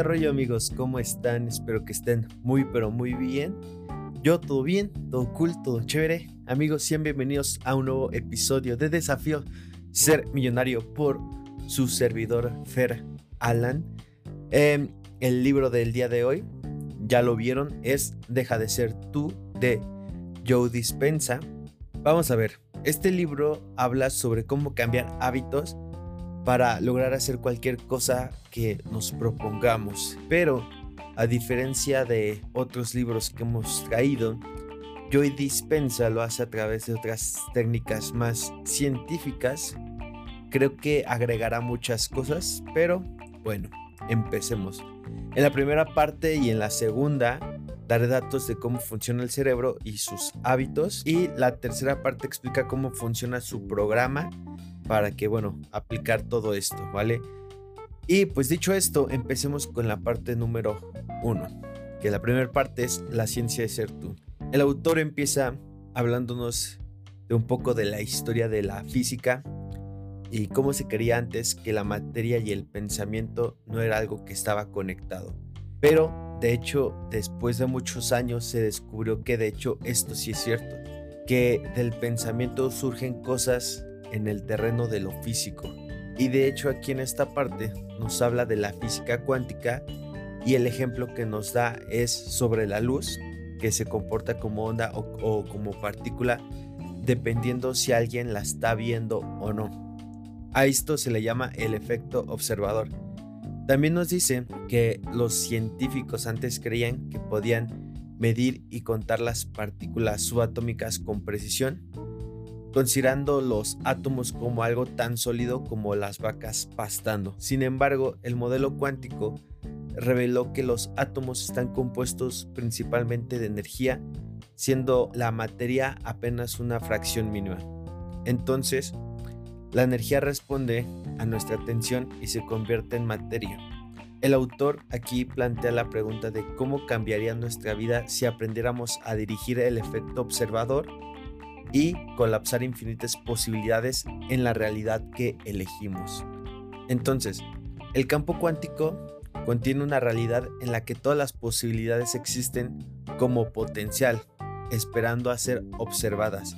¿Qué rollo amigos? ¿Cómo están? Espero que estén muy pero muy bien. Yo todo bien, todo cool, todo chévere. Amigos, sean bienvenidos a un nuevo episodio de Desafío Ser Millonario por su servidor Fer Alan. Em, el libro del día de hoy, ya lo vieron, es Deja de ser tú de Joe Dispensa. Vamos a ver, este libro habla sobre cómo cambiar hábitos para lograr hacer cualquier cosa que nos propongamos. Pero a diferencia de otros libros que hemos traído, Joy Dispensa lo hace a través de otras técnicas más científicas. Creo que agregará muchas cosas, pero bueno, empecemos. En la primera parte y en la segunda daré datos de cómo funciona el cerebro y sus hábitos y la tercera parte explica cómo funciona su programa para que, bueno, aplicar todo esto, ¿vale? Y pues dicho esto, empecemos con la parte número uno, que la primera parte es la ciencia de ser tú. El autor empieza hablándonos de un poco de la historia de la física y cómo se creía antes que la materia y el pensamiento no era algo que estaba conectado. Pero, de hecho, después de muchos años se descubrió que de hecho esto sí es cierto, que del pensamiento surgen cosas en el terreno de lo físico. Y de hecho aquí en esta parte nos habla de la física cuántica y el ejemplo que nos da es sobre la luz, que se comporta como onda o, como partícula dependiendo si alguien la está viendo o no. A esto se le llama el efecto observador. También nos dice que los científicos antes creían que podían medir y contar las partículas subatómicas con precisión, considerando los átomos como algo tan sólido como las vacas pastando. Sin embargo, el modelo cuántico reveló que los átomos están compuestos principalmente de energía, siendo la materia apenas una fracción mínima. Entonces, la energía responde a nuestra atención y se convierte en materia. El autor aquí plantea la pregunta de cómo cambiaría nuestra vida si aprendiéramos a dirigir el efecto observador y colapsar infinitas posibilidades en la realidad que elegimos. Entonces, el campo cuántico contiene una realidad en la que todas las posibilidades existen como potencial, esperando a ser observadas.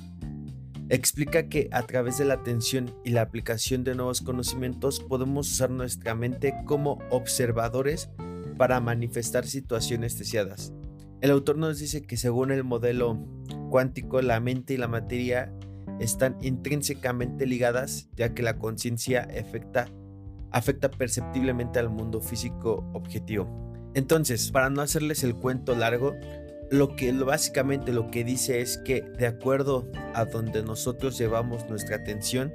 Explica que a través de la atención y la aplicación de nuevos conocimientos podemos usar nuestra mente como observadores para manifestar situaciones deseadas. El autor nos dice que según el modelo cuántico, la mente y la materia están intrínsecamente ligadas, ya que la conciencia afecta, afecta perceptiblemente al mundo físico objetivo. Entonces, para no hacerles el cuento largo, lo que básicamente lo que dice es que de acuerdo a donde nosotros llevamos nuestra atención,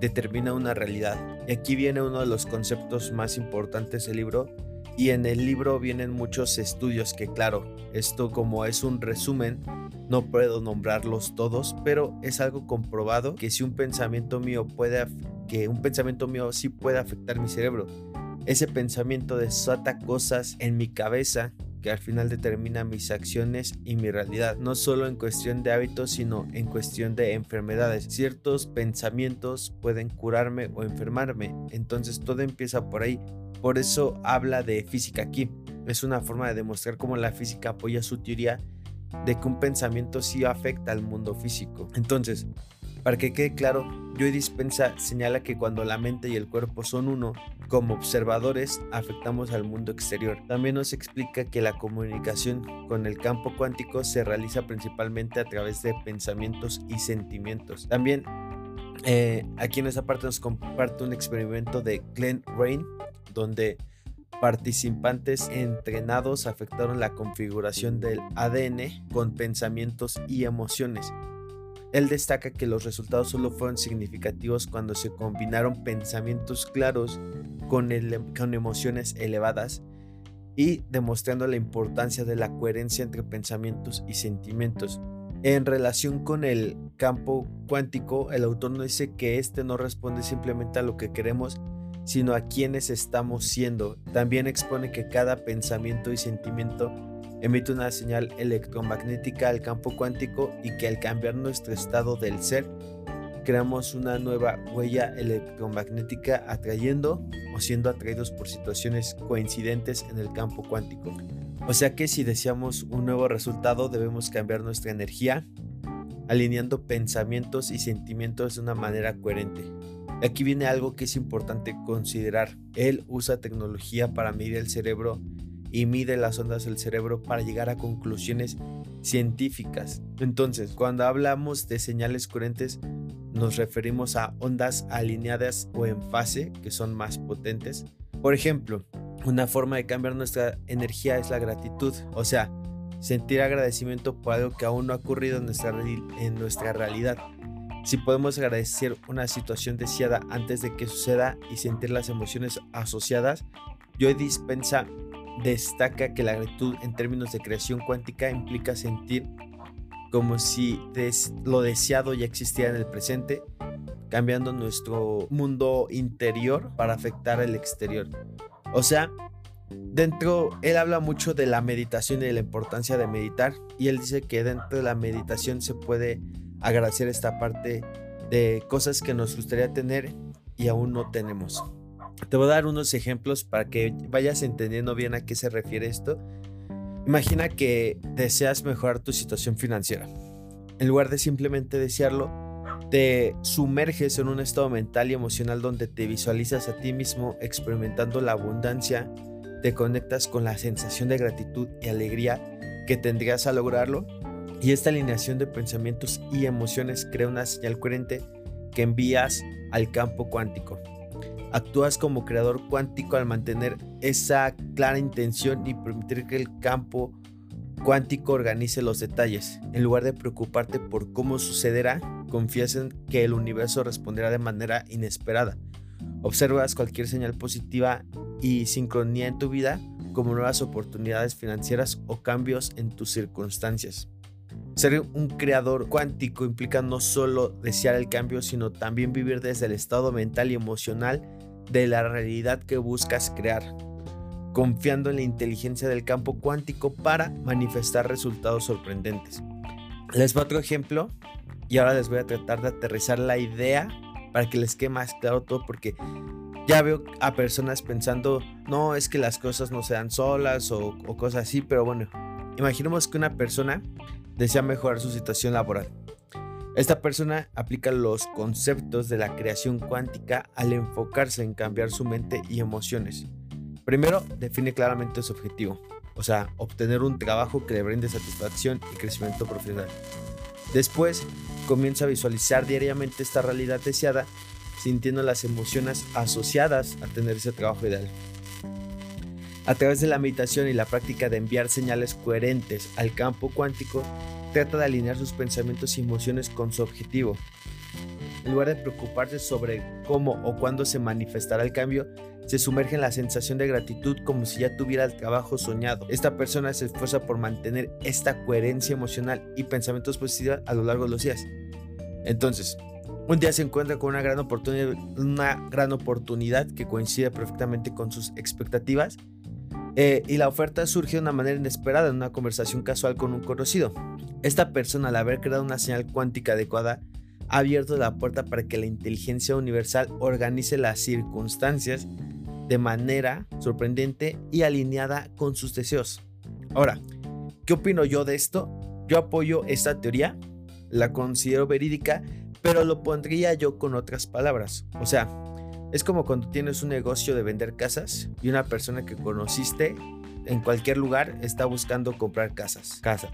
determina una realidad. Y aquí viene uno de los conceptos más importantes del libro. Y en el libro vienen muchos estudios que claro, esto como es un resumen, no puedo nombrarlos todos, pero es algo comprobado que si un pensamiento mío puede, que un pensamiento mío sí puede afectar mi cerebro. Ese pensamiento desata cosas en mi cabeza que al final determina mis acciones y mi realidad, no solo en cuestión de hábitos, sino en cuestión de enfermedades. Ciertos pensamientos pueden curarme o enfermarme, entonces todo empieza por ahí. Por eso habla de física aquí. Es una forma de demostrar cómo la física apoya su teoría de que un pensamiento sí afecta al mundo físico. Entonces, para que quede claro, Joy Dispensa señala que cuando la mente y el cuerpo son uno, como observadores afectamos al mundo exterior. También nos explica que la comunicación con el campo cuántico se realiza principalmente a través de pensamientos y sentimientos. También eh, aquí en esta parte nos comparte un experimento de Glenn Rain, donde participantes entrenados afectaron la configuración del ADN con pensamientos y emociones. Él destaca que los resultados solo fueron significativos cuando se combinaron pensamientos claros con, emociones elevadas y demostrando la importancia de la coherencia entre pensamientos y sentimientos. En relación con el campo cuántico, el autor nos dice que este no responde simplemente a lo que queremos, sino a quienes estamos siendo. También expone que cada pensamiento y sentimiento emite una señal electromagnética al campo cuántico y que al cambiar nuestro estado del ser, creamos una nueva huella electromagnética atrayendo o siendo atraídos por situaciones coincidentes en el campo cuántico. O sea que si deseamos un nuevo resultado debemos cambiar nuestra energía, alineando pensamientos y sentimientos de una manera coherente. Aquí viene algo que es importante considerar. Él usa tecnología para medir el cerebro y mide las ondas del cerebro para llegar a conclusiones científicas. Entonces, cuando hablamos de señales coherentes, nos referimos a ondas alineadas o en fase, que son más potentes. Por ejemplo, una forma de cambiar nuestra energía es la gratitud, o sea, sentir agradecimiento por algo que aún no ha ocurrido en nuestra, en nuestra realidad. Si podemos agradecer una situación deseada antes de que suceda y sentir las emociones asociadas, Joy Dispensa destaca que la gratitud en términos de creación cuántica implica sentir como si lo deseado ya existiera en el presente, cambiando nuestro mundo interior para afectar el exterior. O sea, dentro, él habla mucho de la meditación y de la importancia de meditar, y él dice que dentro de la meditación se puede agradecer esta parte de cosas que nos gustaría tener y aún no tenemos. Te voy a dar unos ejemplos para que vayas entendiendo bien a qué se refiere esto. Imagina que deseas mejorar tu situación financiera. En lugar de simplemente desearlo, te sumerges en un estado mental y emocional donde te visualizas a ti mismo experimentando la abundancia, te conectas con la sensación de gratitud y alegría que tendrías a lograrlo y esta alineación de pensamientos y emociones crea una señal coherente que envías al campo cuántico. Actúas como creador cuántico al mantener esa clara intención y permitir que el campo cuántico organice los detalles. En lugar de preocuparte por cómo sucederá, confías en que el universo responderá de manera inesperada. Observas cualquier señal positiva y sincronía en tu vida como nuevas oportunidades financieras o cambios en tus circunstancias. Ser un creador cuántico implica no solo desear el cambio, sino también vivir desde el estado mental y emocional de la realidad que buscas crear, confiando en la inteligencia del campo cuántico para manifestar resultados sorprendentes. Les voy a otro ejemplo y ahora les voy a tratar de aterrizar la idea para que les quede más claro todo porque ya veo a personas pensando, no, es que las cosas no sean solas o, o cosas así, pero bueno, imaginemos que una persona desea mejorar su situación laboral. Esta persona aplica los conceptos de la creación cuántica al enfocarse en cambiar su mente y emociones. Primero, define claramente su objetivo, o sea, obtener un trabajo que le brinde satisfacción y crecimiento profesional. Después, comienza a visualizar diariamente esta realidad deseada, sintiendo las emociones asociadas a tener ese trabajo ideal. A través de la meditación y la práctica de enviar señales coherentes al campo cuántico, trata de alinear sus pensamientos y emociones con su objetivo. En lugar de preocuparse sobre cómo o cuándo se manifestará el cambio, se sumerge en la sensación de gratitud como si ya tuviera el trabajo soñado. Esta persona se esfuerza por mantener esta coherencia emocional y pensamientos positivos a lo largo de los días. Entonces, un día se encuentra con una gran oportunidad, una gran oportunidad que coincide perfectamente con sus expectativas eh, y la oferta surge de una manera inesperada en una conversación casual con un conocido. Esta persona, al haber creado una señal cuántica adecuada, ha abierto la puerta para que la inteligencia universal organice las circunstancias de manera sorprendente y alineada con sus deseos. Ahora, ¿qué opino yo de esto? Yo apoyo esta teoría, la considero verídica, pero lo pondría yo con otras palabras. O sea, es como cuando tienes un negocio de vender casas y una persona que conociste en cualquier lugar está buscando comprar casas. Casa.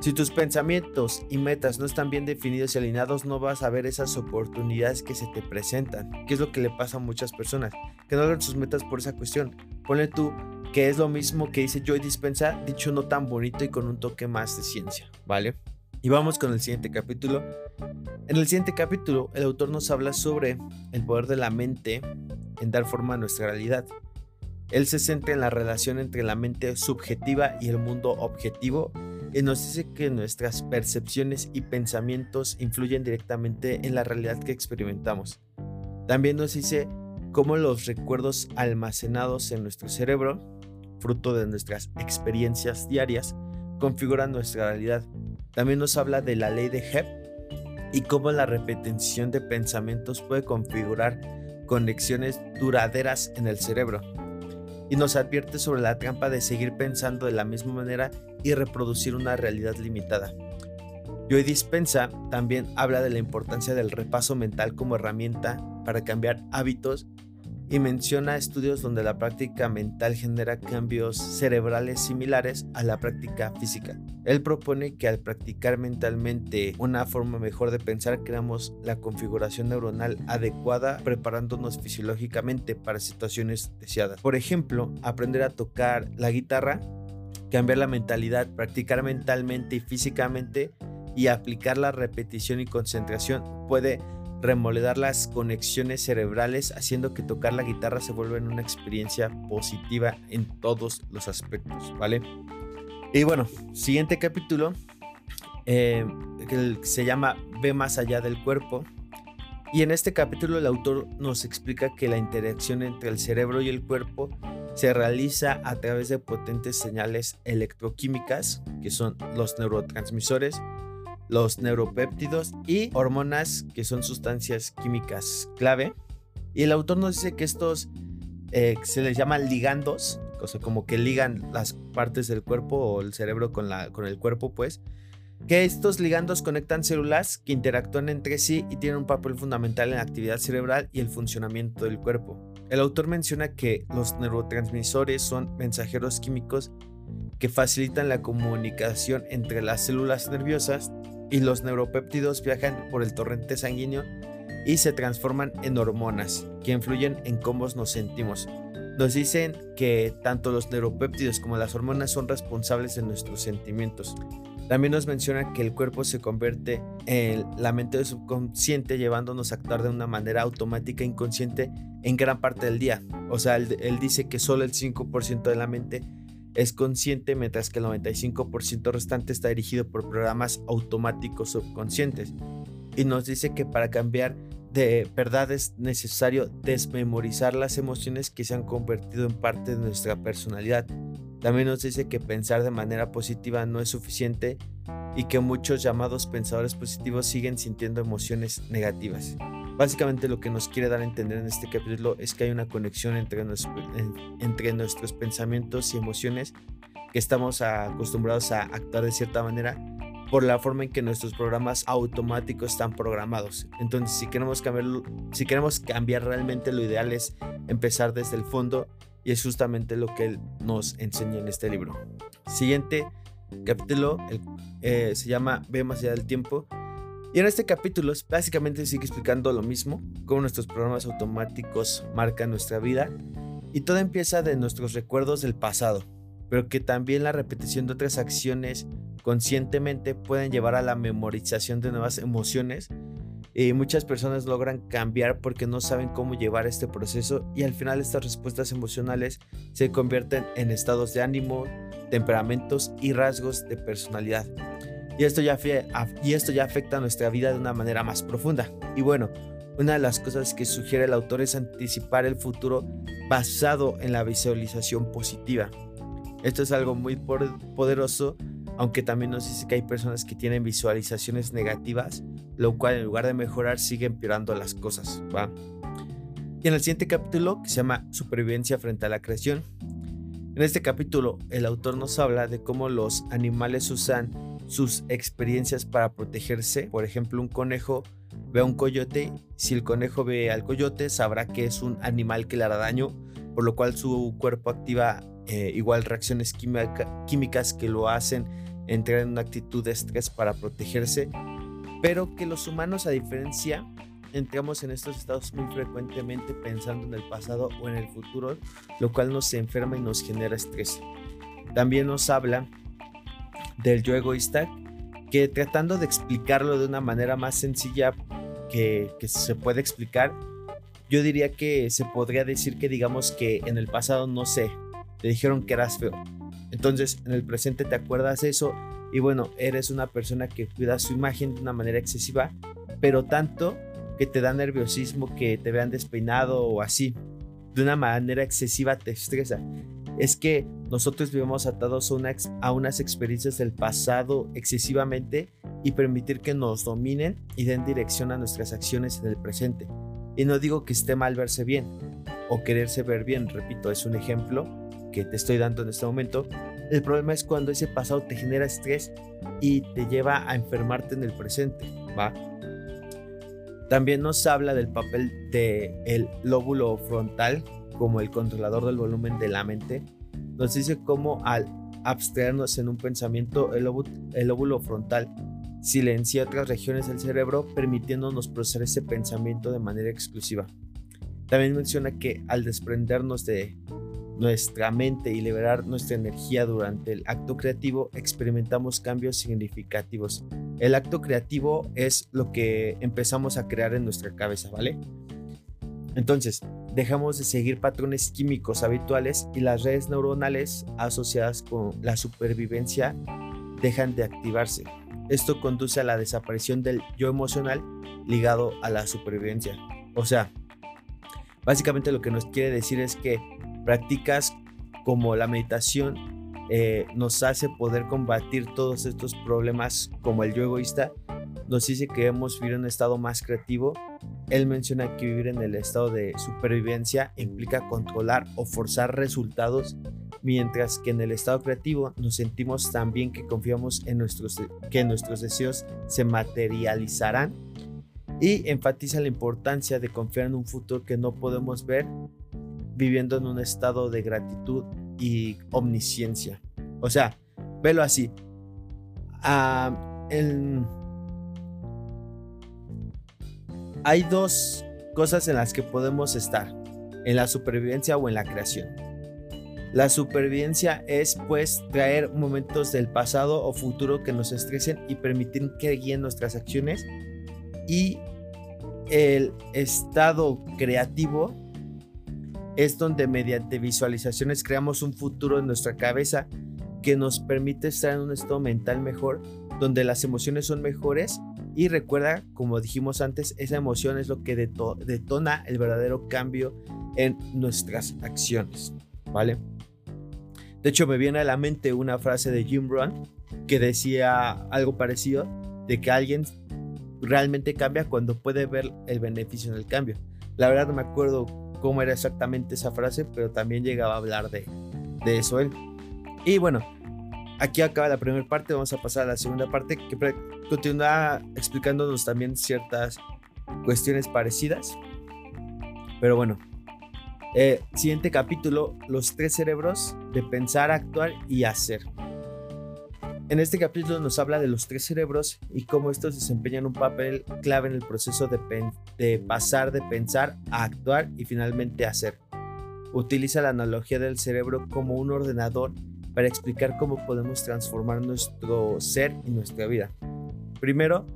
Si tus pensamientos y metas no están bien definidos y alineados, no vas a ver esas oportunidades que se te presentan, que es lo que le pasa a muchas personas, que no logran sus metas por esa cuestión. Ponle tú que es lo mismo que dice Joy Dispensa, dicho no tan bonito y con un toque más de ciencia, ¿vale? Y vamos con el siguiente capítulo. En el siguiente capítulo, el autor nos habla sobre el poder de la mente en dar forma a nuestra realidad. Él se centra en la relación entre la mente subjetiva y el mundo objetivo y nos dice que nuestras percepciones y pensamientos influyen directamente en la realidad que experimentamos. También nos dice cómo los recuerdos almacenados en nuestro cerebro, fruto de nuestras experiencias diarias, configuran nuestra realidad. También nos habla de la ley de Hebb y cómo la repetición de pensamientos puede configurar conexiones duraderas en el cerebro. Y nos advierte sobre la trampa de seguir pensando de la misma manera y reproducir una realidad limitada. Joy Dispensa también habla de la importancia del repaso mental como herramienta para cambiar hábitos y menciona estudios donde la práctica mental genera cambios cerebrales similares a la práctica física. Él propone que al practicar mentalmente una forma mejor de pensar creamos la configuración neuronal adecuada preparándonos fisiológicamente para situaciones deseadas. Por ejemplo, aprender a tocar la guitarra, cambiar la mentalidad, practicar mentalmente y físicamente y aplicar la repetición y concentración puede remodelar las conexiones cerebrales, haciendo que tocar la guitarra se vuelva una experiencia positiva en todos los aspectos, ¿vale? Y bueno, siguiente capítulo, eh, que se llama Ve más allá del cuerpo. Y en este capítulo el autor nos explica que la interacción entre el cerebro y el cuerpo se realiza a través de potentes señales electroquímicas, que son los neurotransmisores, los neuropéptidos y hormonas, que son sustancias químicas clave. Y el autor nos dice que estos eh, se les llaman ligandos, o sea, como que ligan las partes del cuerpo o el cerebro con, la, con el cuerpo, pues. Que estos ligandos conectan células que interactúan entre sí y tienen un papel fundamental en la actividad cerebral y el funcionamiento del cuerpo. El autor menciona que los neurotransmisores son mensajeros químicos que facilitan la comunicación entre las células nerviosas y los neuropéptidos viajan por el torrente sanguíneo y se transforman en hormonas que influyen en cómo nos sentimos. Nos dicen que tanto los neuropéptidos como las hormonas son responsables de nuestros sentimientos. También nos menciona que el cuerpo se convierte en la mente subconsciente llevándonos a actuar de una manera automática e inconsciente en gran parte del día. O sea, él, él dice que solo el 5% de la mente es consciente mientras que el 95% restante está dirigido por programas automáticos subconscientes. Y nos dice que para cambiar de verdad es necesario desmemorizar las emociones que se han convertido en parte de nuestra personalidad. También nos dice que pensar de manera positiva no es suficiente y que muchos llamados pensadores positivos siguen sintiendo emociones negativas. Básicamente lo que nos quiere dar a entender en este capítulo es que hay una conexión entre, nuestros pensamientos y emociones que estamos acostumbrados a actuar de cierta manera por la forma en que nuestros programas automáticos están programados. Entonces, si queremos cambiar, si queremos cambiar realmente lo ideal es empezar desde el fondo y es justamente lo que él nos enseña en este libro. Siguiente capítulo eh, se llama Ve más allá del tiempo y en este capítulo básicamente sigue explicando lo mismo, cómo nuestros programas automáticos marcan nuestra vida y todo empieza de nuestros recuerdos del pasado, pero que también la repetición de otras acciones conscientemente pueden llevar a la memorización de nuevas emociones y muchas personas logran cambiar porque no saben cómo llevar este proceso y al final estas respuestas emocionales se convierten en estados de ánimo, temperamentos y rasgos de personalidad. Y esto, ya y esto ya afecta a nuestra vida de una manera más profunda. Y bueno, una de las cosas que sugiere el autor es anticipar el futuro basado en la visualización positiva. Esto es algo muy poderoso, aunque también nos dice que hay personas que tienen visualizaciones negativas, lo cual en lugar de mejorar sigue empeorando las cosas. Y en el siguiente capítulo, que se llama Supervivencia frente a la creación, en este capítulo el autor nos habla de cómo los animales usan sus experiencias para protegerse. Por ejemplo, un conejo ve a un coyote, si el conejo ve al coyote sabrá que es un animal que le hará daño, por lo cual su cuerpo activa eh, igual reacciones químicas que lo hacen entrar en una actitud de estrés para protegerse, pero que los humanos a diferencia entramos en estos estados muy frecuentemente pensando en el pasado o en el futuro, lo cual nos enferma y nos genera estrés. También nos habla del yo egoísta, que tratando de explicarlo de una manera más sencilla que, que se puede explicar, yo diría que se podría decir que digamos que en el pasado, no sé, te dijeron que eras feo. Entonces en el presente te acuerdas eso y bueno, eres una persona que cuida su imagen de una manera excesiva, pero tanto que te da nerviosismo que te vean despeinado o así. De una manera excesiva te estresa es que nosotros vivimos atados a, unas experiencias del pasado excesivamente y permitir que nos dominen y den dirección a nuestras acciones en el presente. Y no digo que esté mal verse bien o quererse ver bien, repito, es un ejemplo que te estoy dando en este momento. El problema es cuando ese pasado te genera estrés y te lleva a enfermarte en el presente, ¿va? También nos habla del papel del el lóbulo frontal como el controlador del volumen de la mente. Nos dice cómo al abstraernos en un pensamiento, el lóbulo, frontal silencia otras regiones del cerebro, permitiéndonos procesar ese pensamiento de manera exclusiva. También menciona que al desprendernos de nuestra mente y liberar nuestra energía durante el acto creativo, experimentamos cambios significativos. El acto creativo es lo que empezamos a crear en nuestra cabeza, ¿vale? Entonces, dejamos de seguir patrones químicos habituales y las redes neuronales asociadas con la supervivencia dejan de activarse. Esto conduce a la desaparición del yo emocional ligado a la supervivencia. O sea, básicamente lo que nos quiere decir es que Prácticas como la meditación eh, nos hace poder combatir todos estos problemas como el yo egoísta. Nos dice que debemos vivir en un estado más creativo. Él menciona que vivir en el estado de supervivencia implica controlar o forzar resultados, mientras que en el estado creativo nos sentimos tan bien que confiamos en nuestros, que nuestros deseos se materializarán y enfatiza la importancia de confiar en un futuro que no podemos ver viviendo en un estado de gratitud y omnisciencia. O sea, velo así. Hay dos cosas en las que podemos estar, en la supervivencia o en la creación. La supervivencia es pues traer momentos del pasado o futuro que nos estresen y permitir que guíen nuestras acciones. Y el estado creativo es donde mediante visualizaciones creamos un futuro en nuestra cabeza que nos permite estar en un estado mental mejor, donde las emociones son mejores y recuerda, como dijimos antes, esa emoción es lo que detona el verdadero cambio en nuestras acciones, ¿vale? De hecho, me viene a la mente una frase de Jim Rohn que decía algo parecido, de que alguien realmente cambia cuando puede ver el beneficio en el cambio. La verdad no me acuerdo cómo era exactamente esa frase, pero también llegaba a hablar de, de eso él. Y bueno, aquí acaba la primera parte, vamos a pasar a la segunda parte que continúa explicándonos también ciertas cuestiones parecidas. Pero bueno, eh, siguiente capítulo, los tres cerebros de pensar, actuar y hacer. En este capítulo nos habla de los tres cerebros y cómo estos desempeñan un papel clave en el proceso de, pasar de pensar a actuar y finalmente hacer. Utiliza la analogía del cerebro como un ordenador para explicar cómo podemos transformar nuestro ser y nuestra vida. Primero,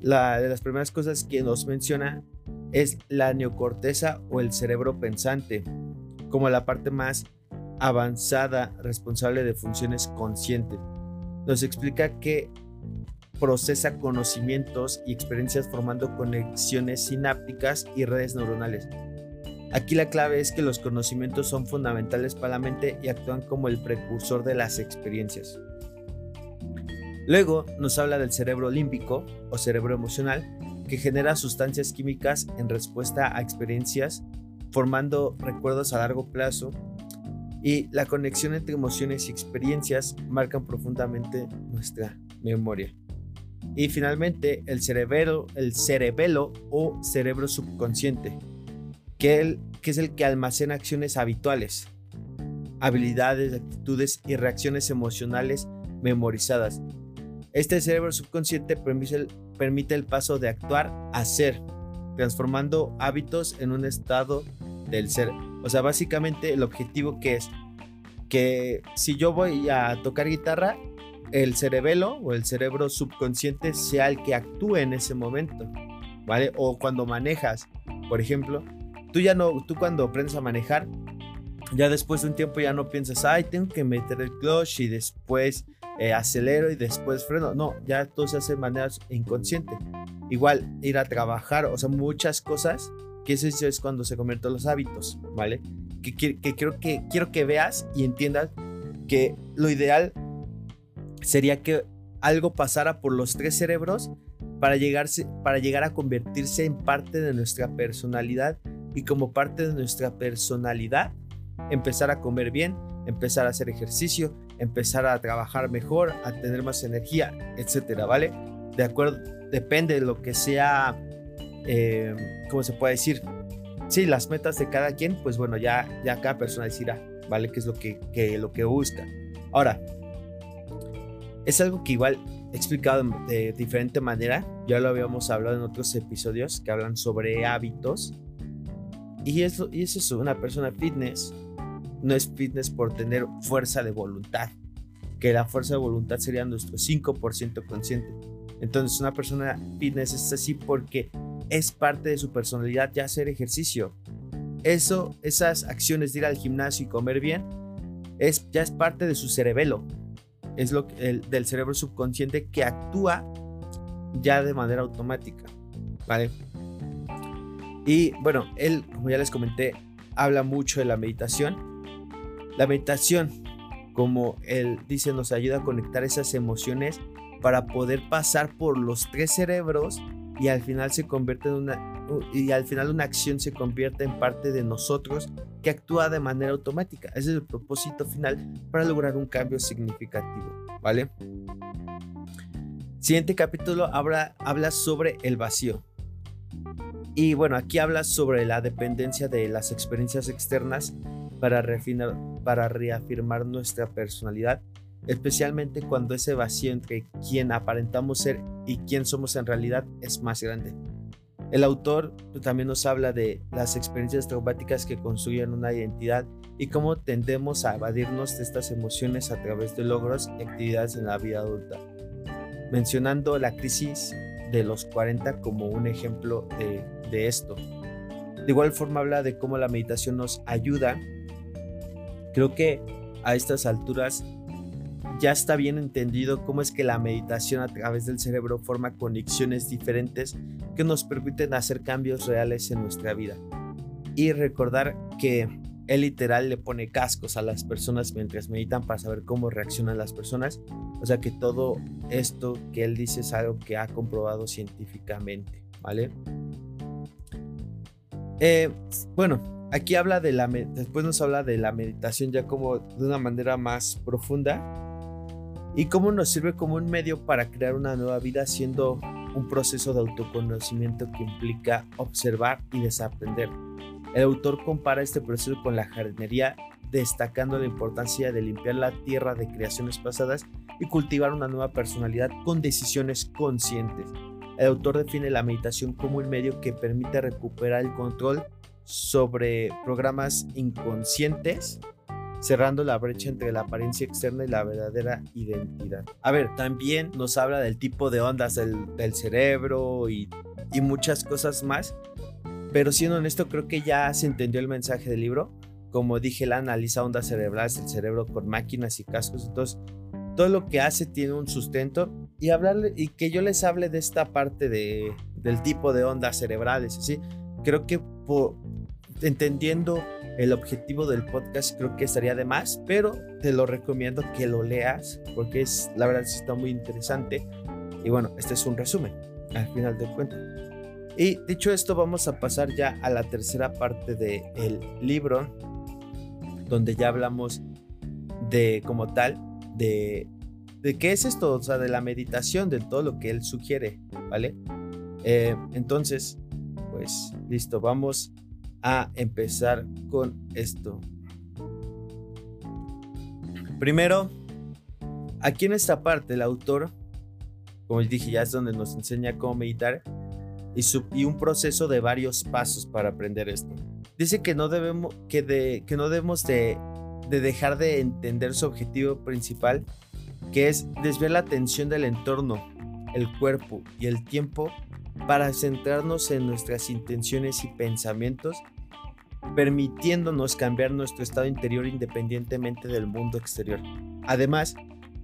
la de las primeras cosas que nos menciona es la neocorteza o el cerebro pensante, como la parte más avanzada responsable de funciones conscientes nos explica que procesa conocimientos y experiencias formando conexiones sinápticas y redes neuronales. Aquí la clave es que los conocimientos son fundamentales para la mente y actúan como el precursor de las experiencias. Luego nos habla del cerebro límbico o cerebro emocional que genera sustancias químicas en respuesta a experiencias, formando recuerdos a largo plazo y la conexión entre emociones y experiencias marcan profundamente nuestra memoria. Y finalmente el cerebelo, el cerebelo o cerebro subconsciente, que, es el que almacena acciones habituales, habilidades, actitudes y reacciones emocionales memorizadas. Este cerebro subconsciente permite el, permite el paso de actuar a ser, transformando hábitos en un estado del ser. O sea, básicamente el objetivo que es que si yo voy a tocar guitarra, el cerebelo o el cerebro subconsciente sea el que actúe en ese momento, ¿vale? O cuando manejas, por ejemplo, tú ya no, tú cuando aprendes a manejar, ya después de un tiempo ya no piensas, ay, tengo que meter el clutch y después eh, acelero y después freno. No, ya todo se hace de manera inconsciente. Igual ir a trabajar, o sea, muchas cosas que eso es cuando se convierten los hábitos, ¿vale? Que, que, que, quiero que quiero que veas y entiendas que lo ideal sería que algo pasara por los tres cerebros para, llegarse, para llegar a convertirse en parte de nuestra personalidad y como parte de nuestra personalidad empezar a comer bien, empezar a hacer ejercicio, empezar a trabajar mejor, a tener más energía, etcétera, ¿vale? De acuerdo, depende de lo que sea, eh, ¿cómo se puede decir? Sí, las metas de cada quien, pues bueno, ya, ya cada persona decirá, ¿vale? ¿Qué es lo que, que, lo que busca? Ahora, es algo que igual he explicado de diferente manera, ya lo habíamos hablado en otros episodios que hablan sobre hábitos. Y eso, y es una persona fitness no es fitness por tener fuerza de voluntad, que la fuerza de voluntad sería nuestro 5% consciente. Entonces una persona fitness es así porque es parte de su personalidad ya hacer ejercicio. Eso, esas acciones de ir al gimnasio y comer bien, es, ya es parte de su cerebelo. Es lo el, del cerebro subconsciente que actúa ya de manera automática. ¿Vale? Y bueno, él, como ya les comenté, habla mucho de la meditación la meditación, como él dice, nos ayuda a conectar esas emociones para poder pasar por los tres cerebros y al final se convierte en una y al final una acción se convierte en parte de nosotros que actúa de manera automática. Ese es el propósito final para lograr un cambio significativo, ¿vale? Siguiente capítulo habla, habla sobre el vacío. Y bueno, aquí habla sobre la dependencia de las experiencias externas para, refinar, para reafirmar nuestra personalidad, especialmente cuando ese vacío entre quien aparentamos ser y quién somos en realidad es más grande. El autor también nos habla de las experiencias traumáticas que construyen una identidad y cómo tendemos a evadirnos de estas emociones a través de logros y actividades en la vida adulta, mencionando la crisis de los 40 como un ejemplo de, de esto. De igual forma habla de cómo la meditación nos ayuda Creo que a estas alturas ya está bien entendido cómo es que la meditación a través del cerebro forma conexiones diferentes que nos permiten hacer cambios reales en nuestra vida. Y recordar que él literal le pone cascos a las personas mientras meditan para saber cómo reaccionan las personas. O sea que todo esto que él dice es algo que ha comprobado científicamente, ¿vale? Eh, bueno, Aquí habla de la, después nos habla de la meditación ya como de una manera más profunda y cómo nos sirve como un medio para crear una nueva vida siendo un proceso de autoconocimiento que implica observar y desaprender. El autor compara este proceso con la jardinería, destacando la importancia de limpiar la tierra de creaciones pasadas y cultivar una nueva personalidad con decisiones conscientes. El autor define la meditación como un medio que permite recuperar el control sobre programas inconscientes, cerrando la brecha entre la apariencia externa y la verdadera identidad. A ver, también nos habla del tipo de ondas del, cerebro y, y muchas cosas más, pero siendo honesto creo que ya se entendió el mensaje del libro. Como dije, la analiza ondas cerebrales del cerebro con máquinas y cascos, entonces todo lo que hace tiene un sustento y hablarle y que yo les hable de esta parte de, del tipo de ondas cerebrales, ¿sí? Creo que por, entendiendo el objetivo del podcast creo que estaría de más, pero te lo recomiendo que lo leas porque es la verdad está muy interesante. Y bueno, este es un resumen al final del cuento. Y dicho esto, vamos a pasar ya a la tercera parte del libro, donde ya hablamos de como tal, de, de qué es esto, o sea, de la meditación, de todo lo que él sugiere, ¿vale? Eh, entonces, pues listo, vamos a empezar con esto. Primero, aquí en esta parte el autor, como dije, ya es donde nos enseña cómo meditar y, un proceso de varios pasos para aprender esto. Dice que no debemos, que de, que no debemos de, de dejar de entender su objetivo principal, que es desviar la atención del entorno, el cuerpo y el tiempo para centrarnos en nuestras intenciones y pensamientos permitiéndonos cambiar nuestro estado interior independientemente del mundo exterior. Además,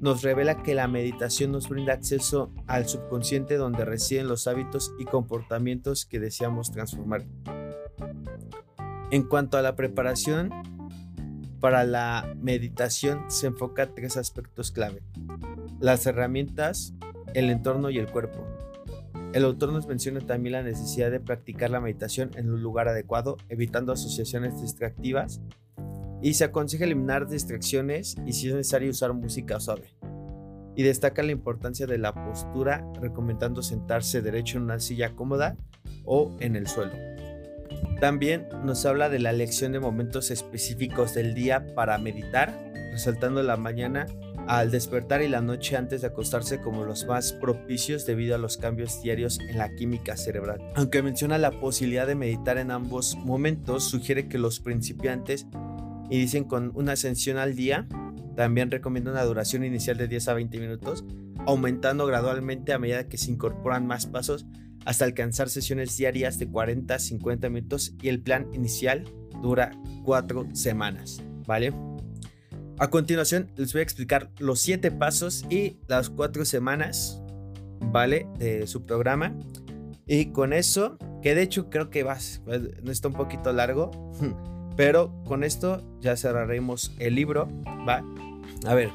nos revela que la meditación nos brinda acceso al subconsciente donde residen los hábitos y comportamientos que deseamos transformar. En cuanto a la preparación para la meditación, se enfoca en tres aspectos clave. las herramientas, el entorno y el cuerpo. El autor nos menciona también la necesidad de practicar la meditación en un lugar adecuado, evitando asociaciones distractivas, y se aconseja eliminar distracciones y si es necesario usar música suave. Y destaca la importancia de la postura, recomendando sentarse derecho en una silla cómoda o en el suelo. También nos habla de la elección de momentos específicos del día para meditar, resaltando la mañana al despertar y la noche antes de acostarse como los más propicios debido a los cambios diarios en la química cerebral. Aunque menciona la posibilidad de meditar en ambos momentos, sugiere que los principiantes inicien con una ascensión al día. También recomienda una duración inicial de 10 a 20 minutos, aumentando gradualmente a medida que se incorporan más pasos hasta alcanzar sesiones diarias de 40 a 50 minutos y el plan inicial dura 4 semanas, ¿vale? A continuación les voy a explicar los 7 pasos y las 4 semanas, ¿vale? De su programa. Y con eso, que de hecho creo que va, no está un poquito largo, pero con esto ya cerraremos el libro, ¿va? A ver,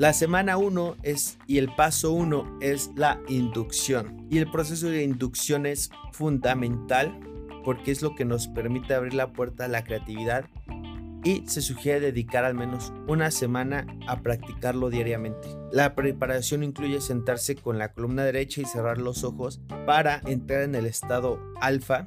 la semana 1 es y el paso 1 es la inducción. Y el proceso de inducción es fundamental porque es lo que nos permite abrir la puerta a la creatividad y se sugiere dedicar al menos una semana a practicarlo diariamente. La preparación incluye sentarse con la columna derecha y cerrar los ojos para entrar en el estado alfa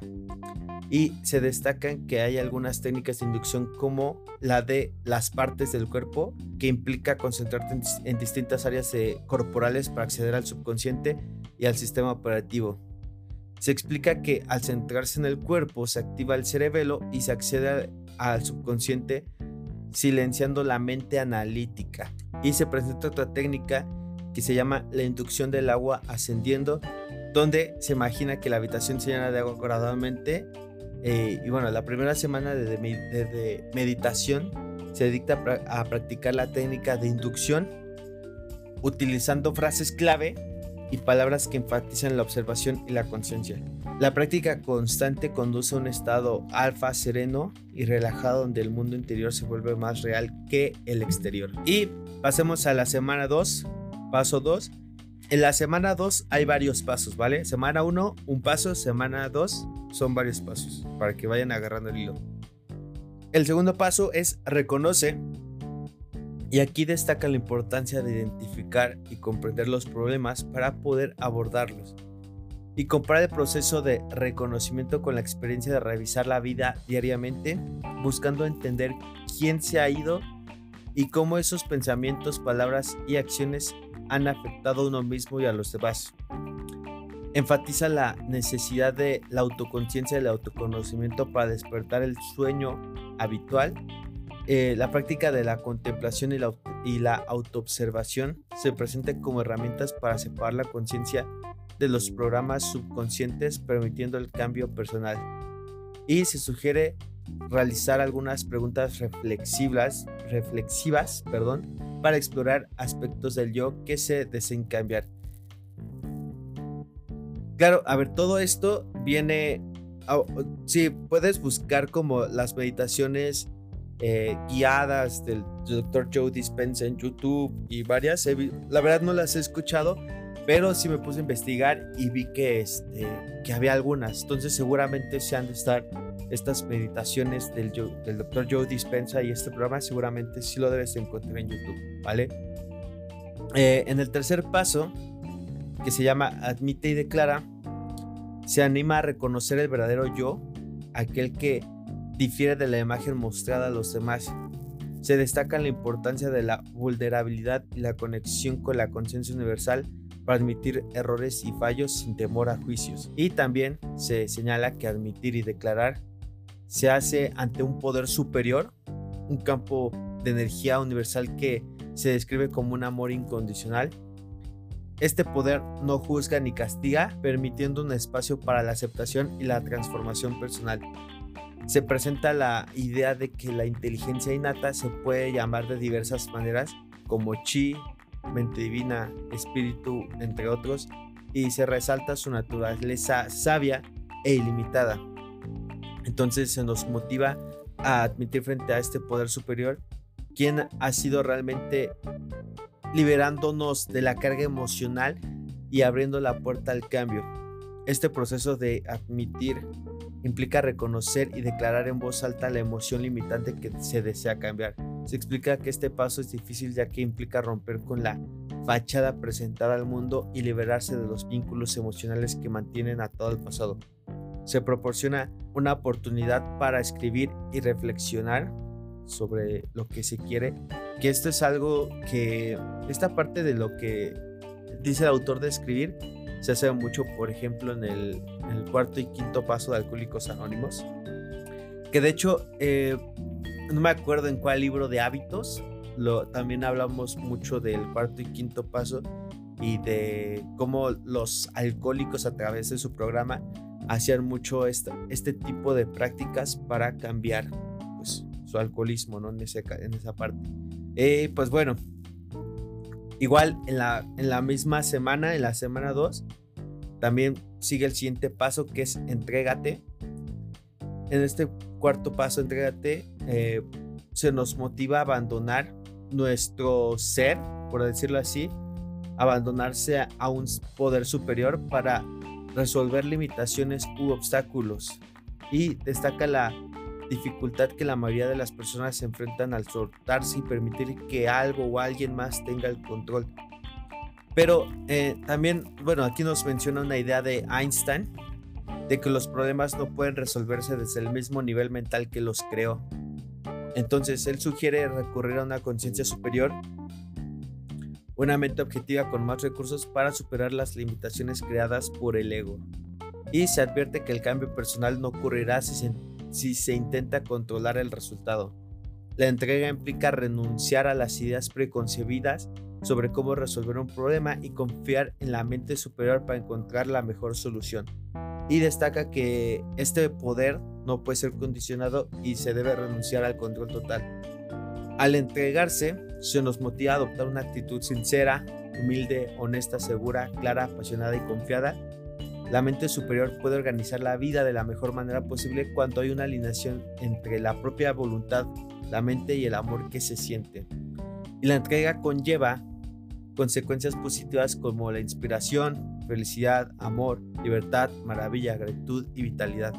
y se destacan que hay algunas técnicas de inducción como la de las partes del cuerpo que implica concentrarte en, distintas áreas corporales para acceder al subconsciente y al sistema operativo. Se explica que al centrarse en el cuerpo se activa el cerebelo y se accede al subconsciente silenciando la mente analítica. Y se presenta otra técnica que se llama la inducción del agua ascendiendo, donde se imagina que la habitación se llena de agua gradualmente eh, y bueno, la primera semana de, meditación se dicta a practicar la técnica de inducción utilizando frases clave y palabras que enfatizan la observación y la conciencia. La práctica constante conduce a un estado alfa sereno y relajado donde el mundo interior se vuelve más real que el exterior. Y pasemos a la semana 2, paso 2. En la semana 2 hay varios pasos, ¿vale? Semana 1, un paso, semana 2, son varios pasos para que vayan agarrando el hilo. El segundo paso es reconoce. Y aquí destaca la importancia de identificar y comprender los problemas para poder abordarlos. Y comparar el proceso de reconocimiento con la experiencia de revisar la vida diariamente, buscando entender quién se ha ido y cómo esos pensamientos, palabras y acciones han afectado a uno mismo y a los demás enfatiza la necesidad de la autoconciencia y el autoconocimiento para despertar el sueño habitual. Eh, la práctica de la contemplación y la, autoobservación se presenta como herramientas para separar la conciencia de los programas subconscientes permitiendo el cambio personal. Y se sugiere realizar algunas preguntas reflexivas, para explorar aspectos del yo que se deseen cambiar. Claro, a ver, todo esto viene. sí, puedes buscar como las meditaciones eh, guiadas del Dr. Joe Dispenza en YouTube y varias. La verdad no las he escuchado, pero sí me puse a investigar y vi que, este, que había algunas. Entonces, seguramente se han de estar estas meditaciones del, del Dr. Joe Dispensa y este programa, seguramente sí lo debes encontrar en YouTube, ¿vale? Eh, en el tercer paso que se llama Admite y Declara, se anima a reconocer el verdadero yo, aquel que difiere de la imagen mostrada a los demás. Se destaca la importancia de la vulnerabilidad y la conexión con la conciencia universal para admitir errores y fallos sin temor a juicios. Y también se señala que admitir y declarar se hace ante un poder superior, un campo de energía universal que se describe como un amor incondicional este poder no juzga ni castiga, permitiendo un espacio para la aceptación y la transformación personal. Se presenta la idea de que la inteligencia innata se puede llamar de diversas maneras, como chi, mente divina, espíritu, entre otros, y se resalta su naturaleza sabia e ilimitada. Entonces se nos motiva a admitir frente a este poder superior quién ha sido realmente liberándonos de la carga emocional y abriendo la puerta al cambio. Este proceso de admitir implica reconocer y declarar en voz alta la emoción limitante que se desea cambiar. Se explica que este paso es difícil ya que implica romper con la fachada presentada al mundo y liberarse de los vínculos emocionales que mantienen atado al pasado. Se proporciona una oportunidad para escribir y reflexionar sobre lo que se quiere, que esto es algo que esta parte de lo que dice el autor de escribir se hace mucho, por ejemplo, en el, cuarto y quinto paso de Alcohólicos Anónimos. Que de hecho, eh, no me acuerdo en cuál libro de hábitos, lo, también hablamos mucho del cuarto y quinto paso y de cómo los alcohólicos a través de su programa hacían mucho este tipo de prácticas para cambiar su alcoholismo ¿no? en, en esa parte. Eh, pues bueno, Igual en la, en la misma semana, en la semana 2, también sigue el siguiente paso que es entrégate. En este cuarto paso, entrégate, eh, se nos motiva a abandonar nuestro ser, por decirlo así, abandonarse a un poder superior para resolver limitaciones u obstáculos. Y destaca la dificultad que la mayoría de las personas se enfrentan al soltarse y permitir que algo o alguien más tenga el control. Pero eh, también, bueno, aquí nos menciona una idea de Einstein, de que los problemas no pueden resolverse desde el mismo nivel mental que los creó. Entonces, él sugiere recurrir a una conciencia superior, una mente objetiva con más recursos para superar las limitaciones creadas por el ego. Y se advierte que el cambio personal no ocurrirá si se si se intenta controlar el resultado. La entrega implica renunciar a las ideas preconcebidas sobre cómo resolver un problema y confiar en la mente superior para encontrar la mejor solución. Y destaca que este poder no puede ser condicionado y se debe renunciar al control total. Al entregarse, se nos motiva a adoptar una actitud sincera, humilde, honesta, segura, clara, apasionada y confiada la mente superior puede organizar la vida de la mejor manera posible cuando hay una alineación entre la propia voluntad, la mente y el amor que se siente. Y la entrega conlleva consecuencias positivas como la inspiración, felicidad, amor, libertad, maravilla, gratitud y vitalidad.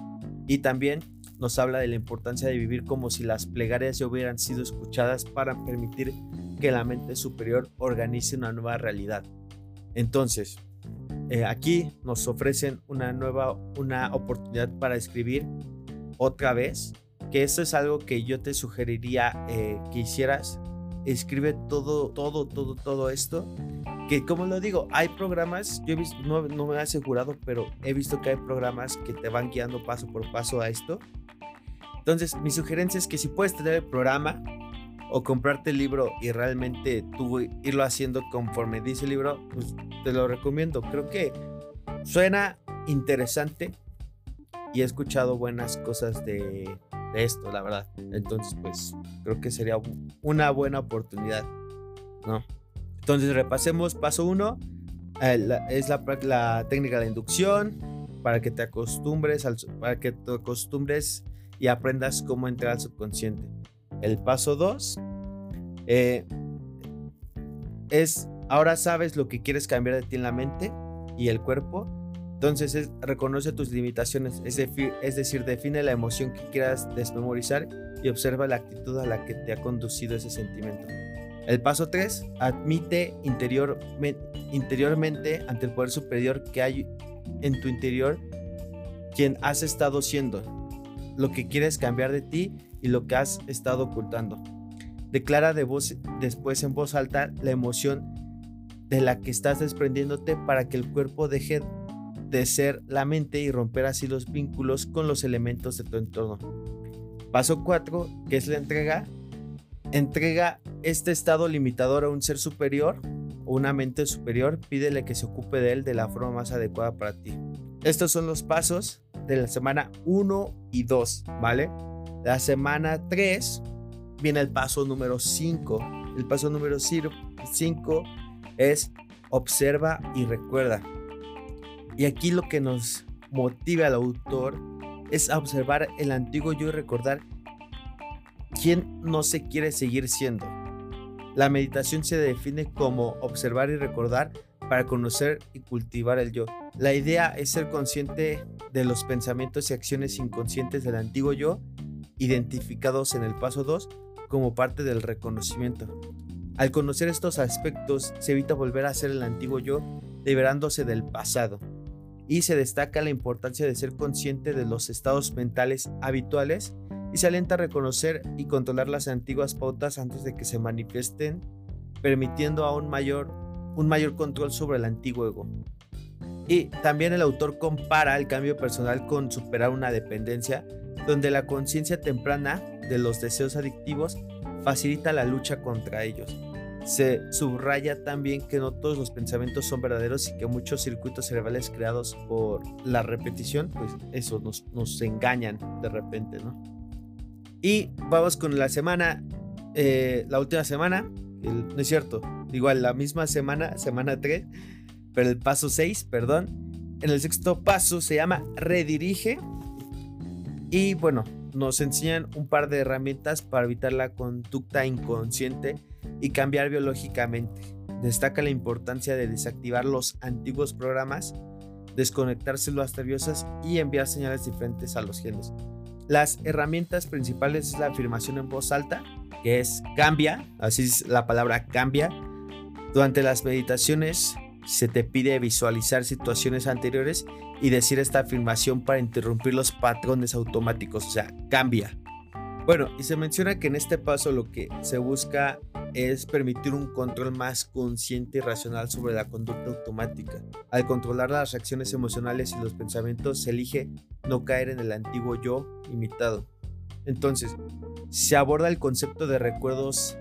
Y también nos habla de la importancia de vivir como si las plegarias ya hubieran sido escuchadas para permitir que la mente superior organice una nueva realidad. Entonces, eh, aquí nos ofrecen una nueva una oportunidad para escribir otra vez, que eso es algo que yo te sugeriría eh, que hicieras. Escribe todo, todo, todo, todo esto. Que como lo digo, hay programas, yo he visto, no, no me he asegurado, pero he visto que hay programas que te van guiando paso por paso a esto. Entonces, mi sugerencia es que si puedes tener el programa, o comprarte el libro y realmente tú irlo haciendo conforme dice el libro, pues te lo recomiendo. Creo que suena interesante y he escuchado buenas cosas de, esto, la verdad. Entonces, pues creo que sería una buena oportunidad, ¿no? Entonces, repasemos paso uno. Eh, es la, la, técnica de inducción para que te acostumbres al, para que te acostumbres y aprendas cómo entrar al subconsciente. El paso 2 eh, es, ahora sabes lo que quieres cambiar de ti en la mente y el cuerpo. Entonces reconoce tus limitaciones, es, es decir, define la emoción que quieras desmemorizar y observa la actitud a la que te ha conducido ese sentimiento. El paso 3, admite interior, interiormente ante el poder superior que hay en tu interior quien has estado siendo, lo que quieres cambiar de ti y lo que has estado ocultando. Declara de voz, después en voz alta la emoción de la que estás desprendiéndote para que el cuerpo deje de ser la mente y romper así los vínculos con los elementos de tu entorno. Paso 4, que es la entrega. Entrega este estado limitador a un ser superior o una mente superior, pídele que se ocupe de él de la forma más adecuada para ti. Estos son los pasos de la semana 1 y 2, ¿vale? La semana 3 viene el paso número 5. El paso número 5 es observa y recuerda. Y aquí lo que nos motiva al autor es observar el antiguo yo y recordar quién no se quiere seguir siendo. La meditación se define como observar y recordar para conocer y cultivar el yo. La idea es ser consciente de los pensamientos y acciones inconscientes del antiguo yo, identificados en el paso 2 como parte del reconocimiento. Al conocer estos aspectos, se evita volver a ser el antiguo yo, liberándose del pasado. Y se destaca la importancia de ser consciente de los estados mentales habituales y se alenta a reconocer y controlar las antiguas pautas antes de que se manifiesten, permitiendo a mayor, un mayor control sobre el antiguo ego. Y también el autor compara el cambio personal con superar una dependencia, donde la conciencia temprana de los deseos adictivos facilita la lucha contra ellos. Se subraya también que no todos los pensamientos son verdaderos y que muchos circuitos cerebrales creados por la repetición, pues eso nos, engañan de repente, ¿no? Y vamos con la semana, eh, la última semana, no es cierto, igual la misma semana, semana 3, pero el paso 6, perdón. En el sexto paso se llama redirige. Y bueno, nos enseñan un par de herramientas para evitar la conducta inconsciente y cambiar biológicamente. Destaca la importancia de desactivar los antiguos programas, desconectar células nerviosas y enviar señales diferentes a los genes. Las herramientas principales es la afirmación en voz alta, que es cambia, así es la palabra cambia. Durante las meditaciones se te pide visualizar situaciones anteriores y decir esta afirmación para interrumpir los patrones automáticos, o sea, cambia. Bueno, y se menciona que en este paso lo que se busca es permitir un control más consciente y racional sobre la conducta automática. Al controlar las reacciones emocionales y los pensamientos, se elige no caer en el antiguo yo imitado. Entonces, se aborda el concepto de recuerdos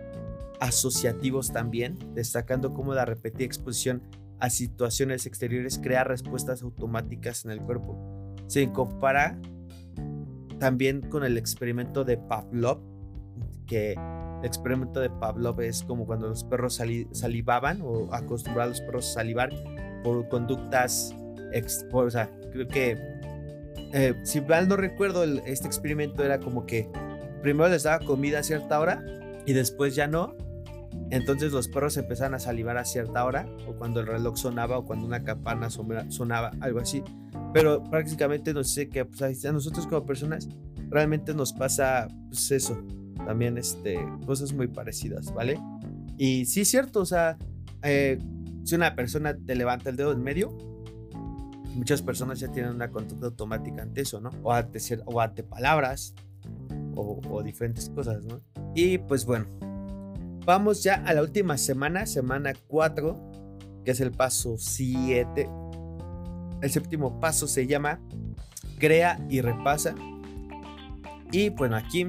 asociativos también, destacando cómo la repetida exposición a situaciones exteriores crea respuestas automáticas en el cuerpo. Se compara también con el experimento de Pavlov, que el experimento de Pavlov es como cuando los perros salivaban o acostumbrar a los perros a salivar por conductas, o sea, creo que, eh, si mal no recuerdo, este experimento era como que primero les daba comida a cierta hora y después ya no, entonces los perros empezaban a salivar a cierta hora, o cuando el reloj sonaba, o cuando una campana sonaba, algo así. Pero prácticamente no sé que pues, a nosotros como personas realmente nos pasa pues, eso, también este, cosas muy parecidas, ¿vale? Y sí es cierto, o sea, eh, si una persona te levanta el dedo en medio, muchas personas ya tienen una conducta automática ante eso, ¿no? O ante, o ante palabras, o, o diferentes cosas, ¿no? Y pues bueno, Vamos ya a la última semana, semana 4, que es el paso 7. El séptimo paso se llama Crea y repasa. Y bueno, aquí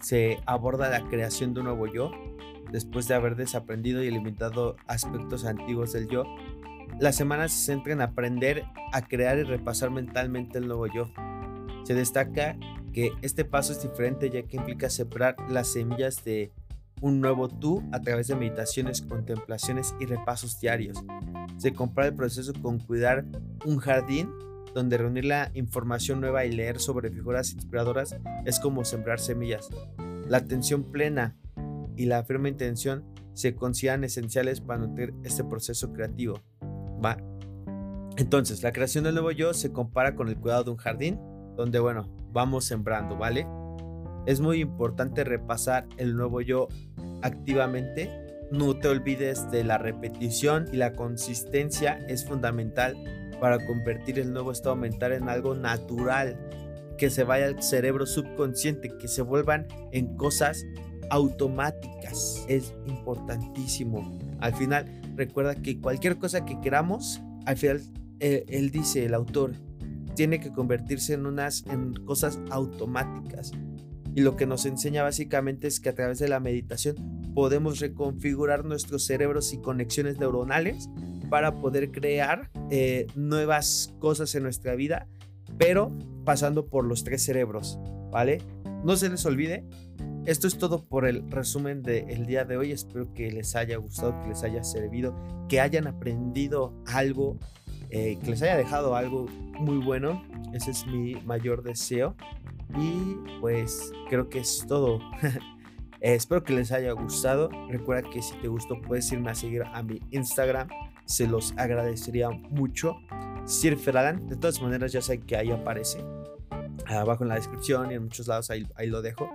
se aborda la creación de un nuevo yo, después de haber desaprendido y eliminado aspectos antiguos del yo. La semana se centra en aprender a crear y repasar mentalmente el nuevo yo. Se destaca que este paso es diferente ya que implica separar las semillas de un nuevo tú a través de meditaciones, contemplaciones y repasos diarios. Se compara el proceso con cuidar un jardín donde reunir la información nueva y leer sobre figuras inspiradoras es como sembrar semillas. La atención plena y la firme intención se consideran esenciales para nutrir este proceso creativo. ¿Va? Entonces, la creación del nuevo yo se compara con el cuidado de un jardín, donde, bueno, vamos sembrando, ¿vale? Es muy importante repasar el nuevo yo activamente. No te olvides de la repetición y la consistencia es fundamental para convertir el nuevo estado mental en algo natural, que se vaya al cerebro subconsciente, que se vuelvan en cosas automáticas. Es importantísimo. Al final, recuerda que cualquier cosa que queramos, al final, eh, él dice, el autor, tiene que convertirse en unas en cosas automáticas. Y lo que nos enseña básicamente es que a través de la meditación podemos reconfigurar nuestros cerebros y conexiones neuronales para poder crear eh, nuevas cosas en nuestra vida, pero pasando por los tres cerebros, ¿vale? No se les olvide, esto es todo por el resumen del día de hoy. Espero que les haya gustado, que les haya servido, que hayan aprendido algo, eh, que les haya dejado algo muy bueno. Ese es mi mayor deseo. Y pues creo que es todo. Eh, espero que les haya gustado. Recuerda que si te gustó puedes irme a seguir a mi Instagram. Se los agradecería mucho. Sir Feradan. De todas maneras ya sé que ahí aparece. Abajo en la descripción y en muchos lados ahí, ahí lo dejo.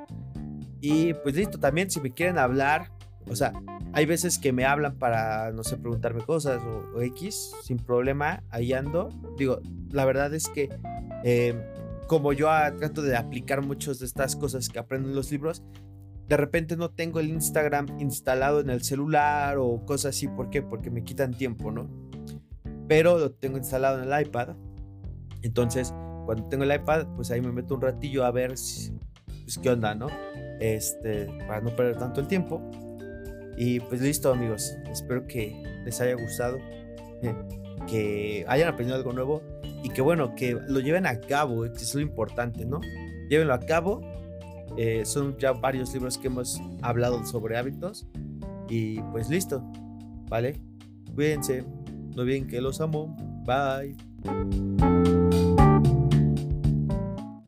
Y pues listo, también si me quieren hablar, o sea, hay veces que me hablan para, no sé, preguntarme cosas o, X, sin problema, ahí ando. Digo, la verdad es que eh, como yo trato de aplicar muchas de estas cosas que aprendo en los libros, de repente no tengo el Instagram instalado en el celular o cosas así. ¿Por qué? Porque me quitan tiempo, ¿no? Pero lo tengo instalado en el iPad. Entonces, cuando tengo el iPad, pues ahí me meto un ratillo a ver pues, qué onda, ¿no? Este, para no perder tanto el tiempo. Y pues listo, amigos. Espero que les haya gustado, eh, que hayan aprendido algo nuevo y que bueno, que lo lleven a cabo, que es lo importante, ¿no? Llévenlo a cabo. Eh, son ya varios libros que hemos hablado sobre hábitos y pues listo, ¿vale? Cuídense, no olviden que los amo. Bye.